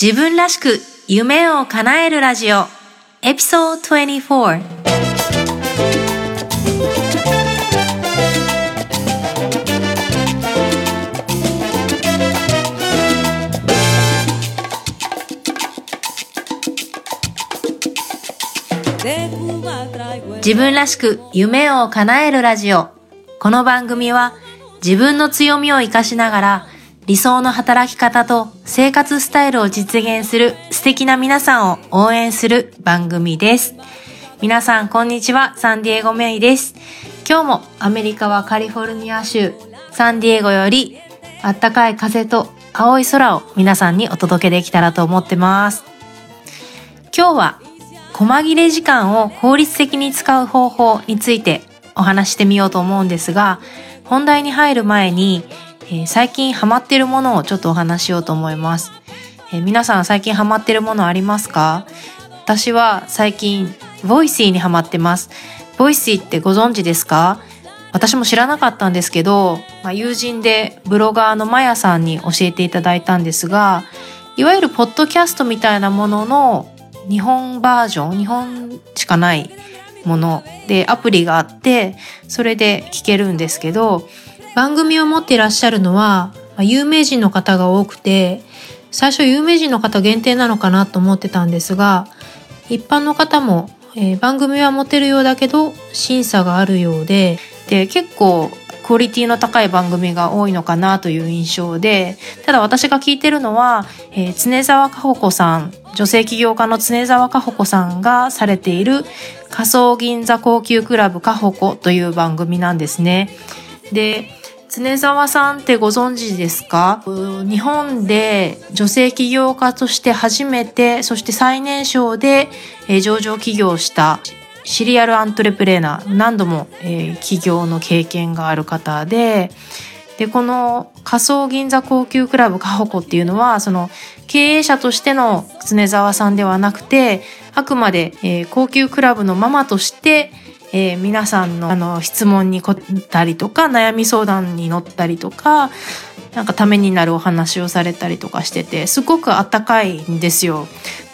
自分らしく夢を叶えるラジオ。エピソード24自分らしく夢を叶えるラジオ。この番組は自分の強みを活かしながら理想の働き方と生活スタイルを実現する素敵な皆さんを応援する番組です。皆さんこんにちは、サンディエゴメイです。今日もアメリカはカリフォルニア州サンディエゴよりあったかい風と青い空を皆さんにお届けできたらと思ってます。今日は細切れ時間を効率的に使う方法についてお話してみようと思うんですが、本題に入る前に、えー最近ハマってるものをちょっとお話しようと思います。えー皆さん最近ハマってるものありますか？私は最近、 Voicy にハマってます。 Voicy ってご存知ですか？私も知らなかったんですけど、まあ、友人でブロガーのマヤさんに教えていただいたんですが、いわゆるポッドキャストみたいなものの日本バージョン、日本しかないものでアプリがあって、それで聞けるんですけど、番組を持っていらっしゃるのは、ま有名人の方が多くて、最初有名人の方限定なのかなと思ってたんですが、一般の方も、えー番組は持てるようだけど、審査があるようで、で、結構、クオリティの高い番組が多いのかなという印象で、ただ私が聞いてるのは、えー常沢かほ子さん、女性起業家の常沢かほ子さんがされている仮想銀座高級クラブかほ子という番組なんですね。で、常沢さんってご存知ですか？日本で女性起業家として初めて、そして最年少で、え上場起業したシリアルアントレプレーナー、何度も、え起業の経験がある方で、で、この仮想銀座高級クラブカホコっていうのは、その経営者としての常沢さんではなくて、あくまで、え高級クラブのママとして、えー皆さんのあの質問に答ったりとか、悩み相談に乗ったりとか、なんかためになるお話をされたりとかしてて、すごくあったかいんですよ。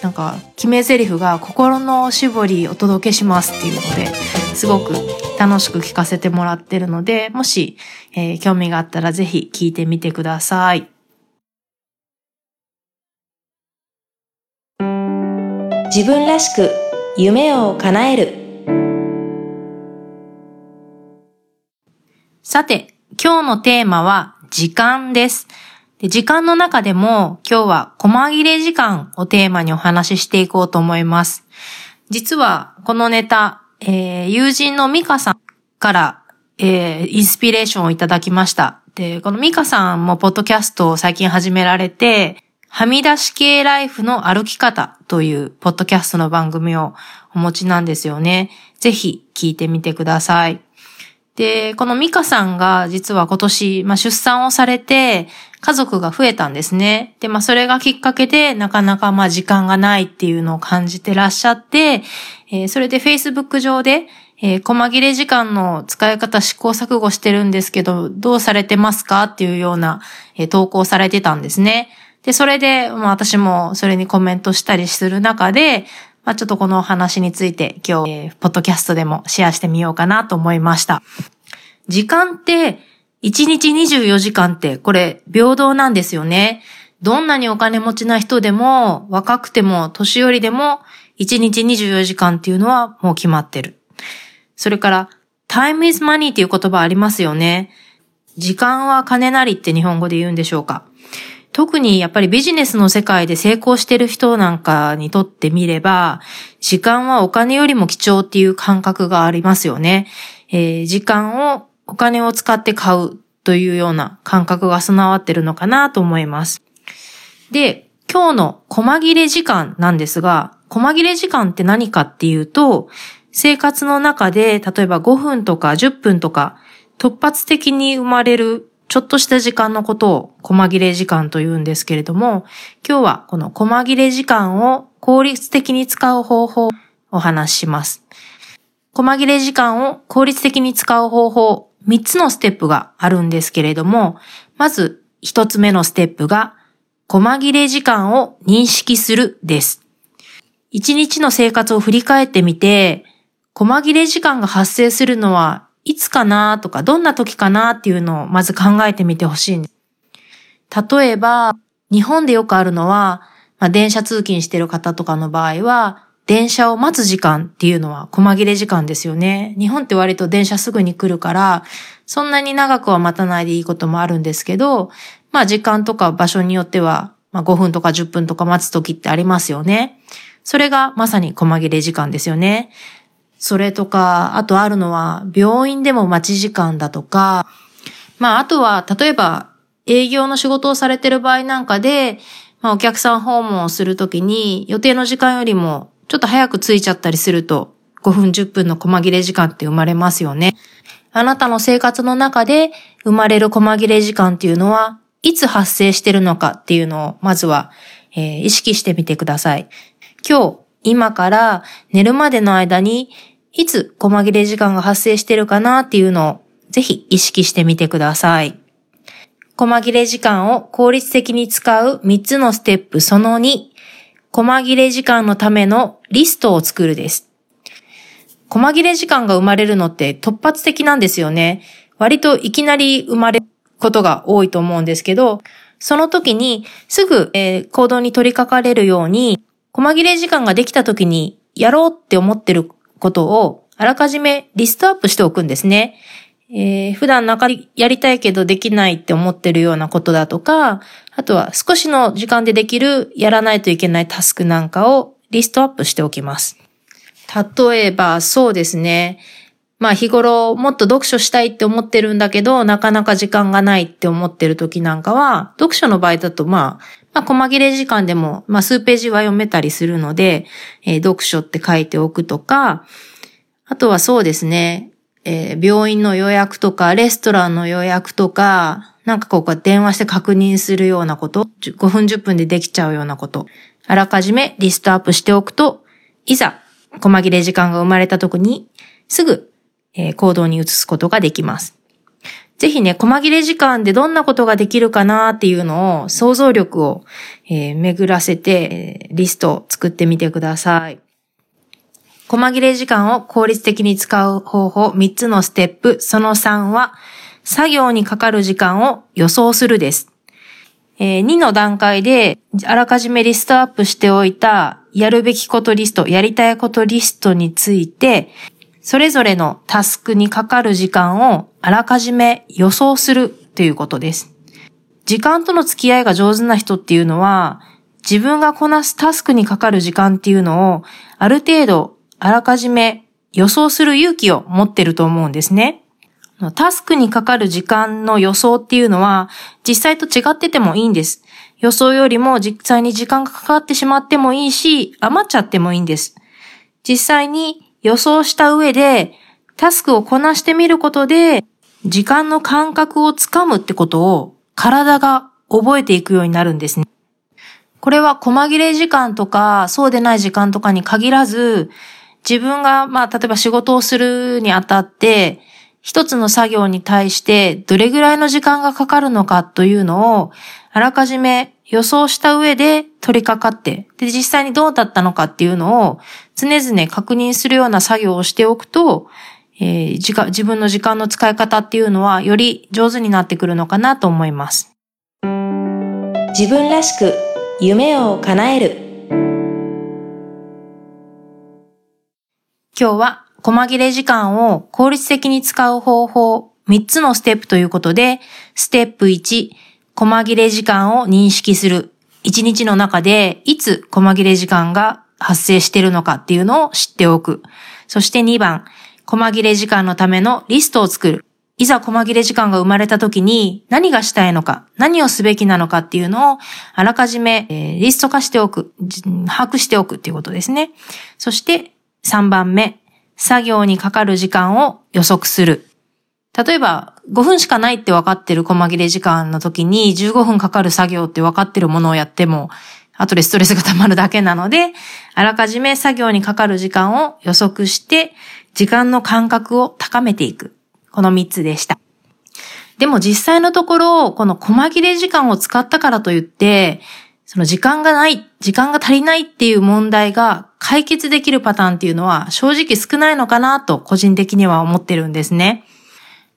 なんか、決め台詞が心の絞りお届けしますっていうので、すごく楽しく聞かせてもらってるので、もし、えー興味があったらぜひ聞いてみてください。自分らしく夢を叶える。さて、今日のテーマは時間です。で時間の中でも今日は細切れ時間をテーマにお話ししていこうと思います。実はこのネタ、えー友人のミカさんから、えーインスピレーションをいただきました。で、このミカさんもポッドキャストを最近始められて、はみ出し系ライフの歩き方というポッドキャストの番組をお持ちなんですよね。ぜひ聞いてみてください。で、このミカさんが実は今年、まあ、出産をされて家族が増えたんですね。で、まあ、それがきっかけでなかなかま時間がないっていうのを感じてらっしゃって、えーそれで Facebook 上で、えー細切れ時間の使い方試行錯誤してるんですけど、どうされてますか？っていうような、えー投稿されてたんですね。で、それで、まあ私もそれにコメントしたりする中で、まあちょっとこのお話について今日、えーポッドキャストでもシェアしてみようかなと思いました。時間って、1日24時間って、これ、平等なんですよね。どんなにお金持ちな人でも、若くても、年寄りでも、1日24時間っていうのはもう決まってる。それから、time is money っていう言葉ありますよね。時間は金なりって日本語で言うんでしょうか？特にやっぱりビジネスの世界で成功してる人なんかにとってみれば、時間はお金よりも貴重っていう感覚がありますよね。えー時間をお金を使って買うというような感覚が備わってるのかなと思います。で、今日の細切れ時間なんですが、細切れ時間って何かっていうと、生活の中で例えば5分とか10分とか突発的に生まれるちょっとした時間のことを細切れ時間と言うんですけれども、今日はこの細切れ時間を効率的に使う方法をお話しします。細切れ時間を効率的に使う方法、3つのステップがあるんですけれども、まず1つ目のステップが細切れ時間を認識するです。一日の生活を振り返ってみて、細切れ時間が発生するのはいつかなとか、どんな時かなっていうのをまず考えてみてほしいんです。例えば、日本でよくあるのは、まあ、電車通勤してる方とかの場合は、電車を待つ時間っていうのは細切れ時間ですよね。日本って割と電車すぐに来るから、そんなに長くは待たないでいいこともあるんですけど、まあ時間とか場所によっては、まあ5分とか10分とか待つ時ってありますよね。それがまさに細切れ時間ですよね。それとか、あとあるのは、病院でも待ち時間だとか、まあ、あとは、例えば、営業の仕事をされてる場合なんかで、まあ、お客さん訪問をするときに、予定の時間よりも、ちょっと早く着いちゃったりすると、5分10分の細切れ時間って生まれますよね。あなたの生活の中で生まれる細切れ時間っていうのは、いつ発生してるのかっていうのを、まずは、えー、意識してみてください。今日、今から寝るまでの間にいつ細切れ時間が発生してるかなっていうのをぜひ意識してみてください。細切れ時間を効率的に使う3つのステップその2、細切れ時間のためのリストを作るです。細切れ時間が生まれるのって突発的なんですよね。割といきなり生まれることが多いと思うんですけど、その時にすぐ、えー、行動に取り掛かれるように、細切れ時間ができた時にやろうって思ってることをあらかじめリストアップしておくんですね。えー、普段中やりたいけどできないって思ってるようなことだとか、あとは少しの時間でできるやらないといけないタスクなんかをリストアップしておきます。例えばそうですね。まあ日頃もっと読書したいって思ってるんだけど、なかなか時間がないって思ってる時なんかは、読書の場合だとまあ、まあ、細切れ時間でも、まあ、数ページは読めたりするので、えー、読書って書いておくとか、あとはそうですね、えー、病院の予約とか、レストランの予約とか、なんかこう電話して確認するようなこと、5分10分でできちゃうようなこと、あらかじめリストアップしておくと、いざ、細切れ時間が生まれた時に、すぐ、えー、行動に移すことができます。ぜひね、細切れ時間でどんなことができるかなっていうのを想像力を、えー、巡らせて、リストを作ってみてください。細切れ時間を効率的に使う方法3つのステップ。その3は、作業にかかる時間を予想するです。えー、2の段階で、あらかじめリストアップしておいた、やるべきことリスト、やりたいことリストについて、それぞれのタスクにかかる時間をあらかじめ予想するということです。時間との付き合いが上手な人っていうのは、自分がこなすタスクにかかる時間っていうのを、ある程度あらかじめ予想する勇気を持ってると思うんですね。タスクにかかる時間の予想っていうのは、実際と違っててもいいんです。予想よりも実際に時間がかかってしまってもいいし、余っちゃってもいいんです。実際に予想した上で、タスクをこなしてみることで、時間の感覚をつかむってことを体が覚えていくようになるんですね。これは細切れ時間とか、そうでない時間とかに限らず、自分が、まあ、例えば仕事をするにあたって、一つの作業に対してどれぐらいの時間がかかるのかというのを、あらかじめ予想した上で取り掛かって、で、実際にどうだったのかっていうのを常々確認するような作業をしておくと、えー、時間自分の時間の使い方っていうのはより上手になってくるのかなと思います。自分らしく夢を叶える。今日は細切れ時間を効率的に使う方法3つのステップということで、ステップ1、細切れ時間を認識する。1日の中でいつ細切れ時間が発生しているのかっていうのを知っておく。そして2番、細切れ時間のためのリストを作る。いざ細切れ時間が生まれた時に何がしたいのか、何をすべきなのかっていうのをあらかじめ、え、リスト化しておく、把握しておくっていうことですね。そして3番目、作業にかかる時間を予測する。例えば、5分しかないって分かってる細切れ時間の時に15分かかる作業って分かってるものをやっても、後でストレスが溜まるだけなので、あらかじめ作業にかかる時間を予測して、時間の感覚を高めていく。この3つでした。でも実際のところ、この細切れ時間を使ったからといって、その時間がない、時間が足りないっていう問題が解決できるパターンっていうのは正直少ないのかなと個人的には思ってるんですね。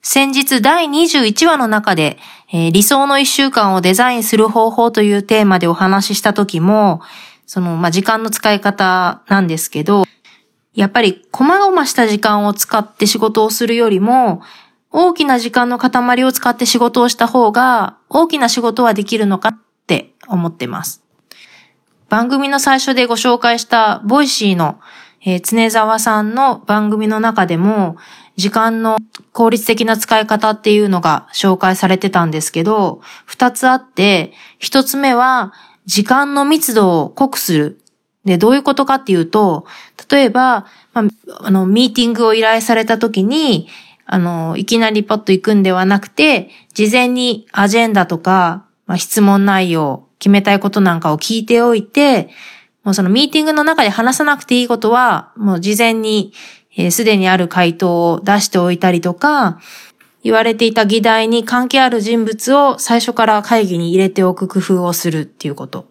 先日第21話の中で、えー、理想の一週間をデザインする方法というテーマでお話しした時も、その、まあ、時間の使い方なんですけど、やっぱり、細々した時間を使って仕事をするよりも、大きな時間の塊を使って仕事をした方が、大きな仕事はできるのかって思ってます。番組の最初でご紹介した Voicy の、えー、常沢さんの番組の中でも、時間の効率的な使い方っていうのが紹介されてたんですけど、二つあって、一つ目は、時間の密度を濃くする。で、どういうことかっていうと、例えば、まあ、あの、ミーティングを依頼された時に、あの、いきなりパッと行くんではなくて、事前にアジェンダとか、まあ、質問内容、決めたいことなんかを聞いておいて、もうそのミーティングの中で話さなくていいことは、もう事前にすで、にある回答を出しておいたりとか、言われていた議題に関係ある人物を最初から会議に入れておく工夫をするっていうこと。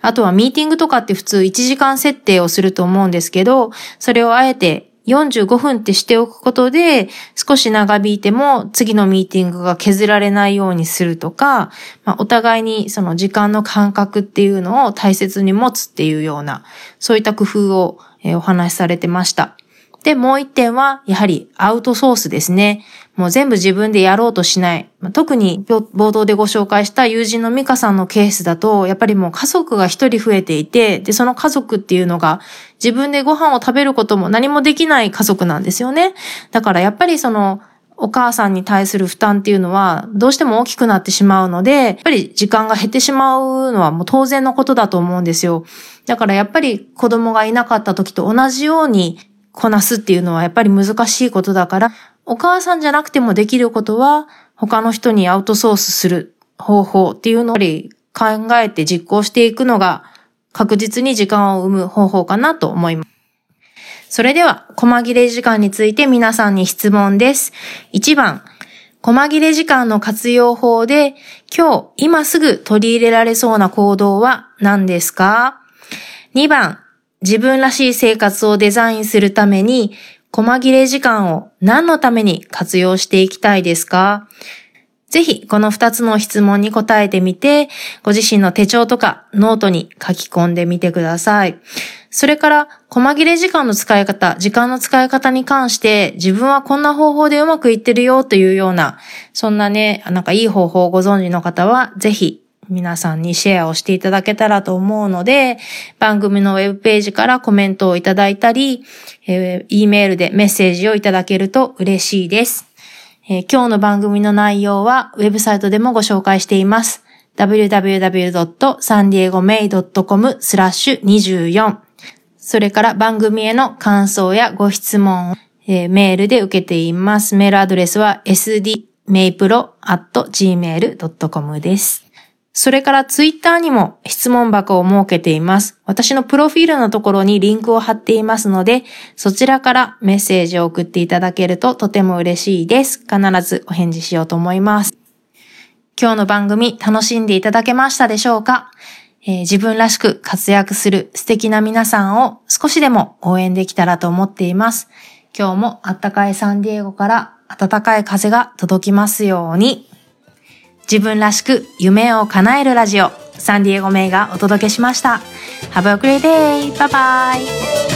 あとはミーティングとかって普通1時間設定をすると思うんですけど、それをあえて45分ってしておくことで、少し長引いても次のミーティングが削られないようにするとか、まあ、お互いにその時間の感覚っていうのを大切に持つっていうような、そういった工夫をお話しされてました。で、もう一点は、やはりアウトソースですね。もう全部自分でやろうとしない。特に冒頭でご紹介した友人のミカさんのケースだと、やっぱりもう家族が一人増えていて、で、その家族っていうのが自分でご飯を食べることも何もできない家族なんですよね。だからやっぱりその、お母さんに対する負担っていうのはどうしても大きくなってしまうので、やっぱり時間が減ってしまうのはもう当然のことだと思うんですよ。だからやっぱり子供がいなかった時と同じようにこなすっていうのはやっぱり難しいことだから、お母さんじゃなくてもできることは、他の人にアウトソースする方法っていうのを考えて実行していくのが確実に時間を生む方法かなと思います。それでは、細切れ時間について皆さんに質問です。1番、細切れ時間の活用法で、今日、今すぐ取り入れられそうな行動は何ですか ?2 番、自分らしい生活をデザインするために、細切れ時間を何のために活用していきたいですか？ぜひ、この二つの質問に答えてみて、ご自身の手帳とかノートに書き込んでみてください。それから、細切れ時間の使い方、時間の使い方に関して、自分はこんな方法でうまくいってるよというような、そんなね、なんかいい方法をご存知の方は、ぜひ皆さんにシェアをしていただけたらと思うので、番組のウェブページからコメントをいただいたり、えー、E メールでメッセージをいただけると嬉しいです。えー、今日の番組の内容はウェブサイトでもご紹介しています。www.sandiegomei.com スラッシュ24それから番組への感想やご質問を、えー、メールで受けています。メールアドレスは sdmaypro.gmail.com です。それからツイッターにも質問箱を設けています。私のプロフィールのところにリンクを貼っていますので、そちらからメッセージを送っていただけるととても嬉しいです。必ずお返事しようと思います。今日の番組楽しんでいただけましたでしょうか、えー、自分らしく活躍する素敵な皆さんを少しでも応援できたらと思っています。今日もあったかいサンディエゴから暖かい風が届きますように。自分らしく夢を叶えるラジオ、サンディエゴメイがお届けしました。Have a great day! バイバイ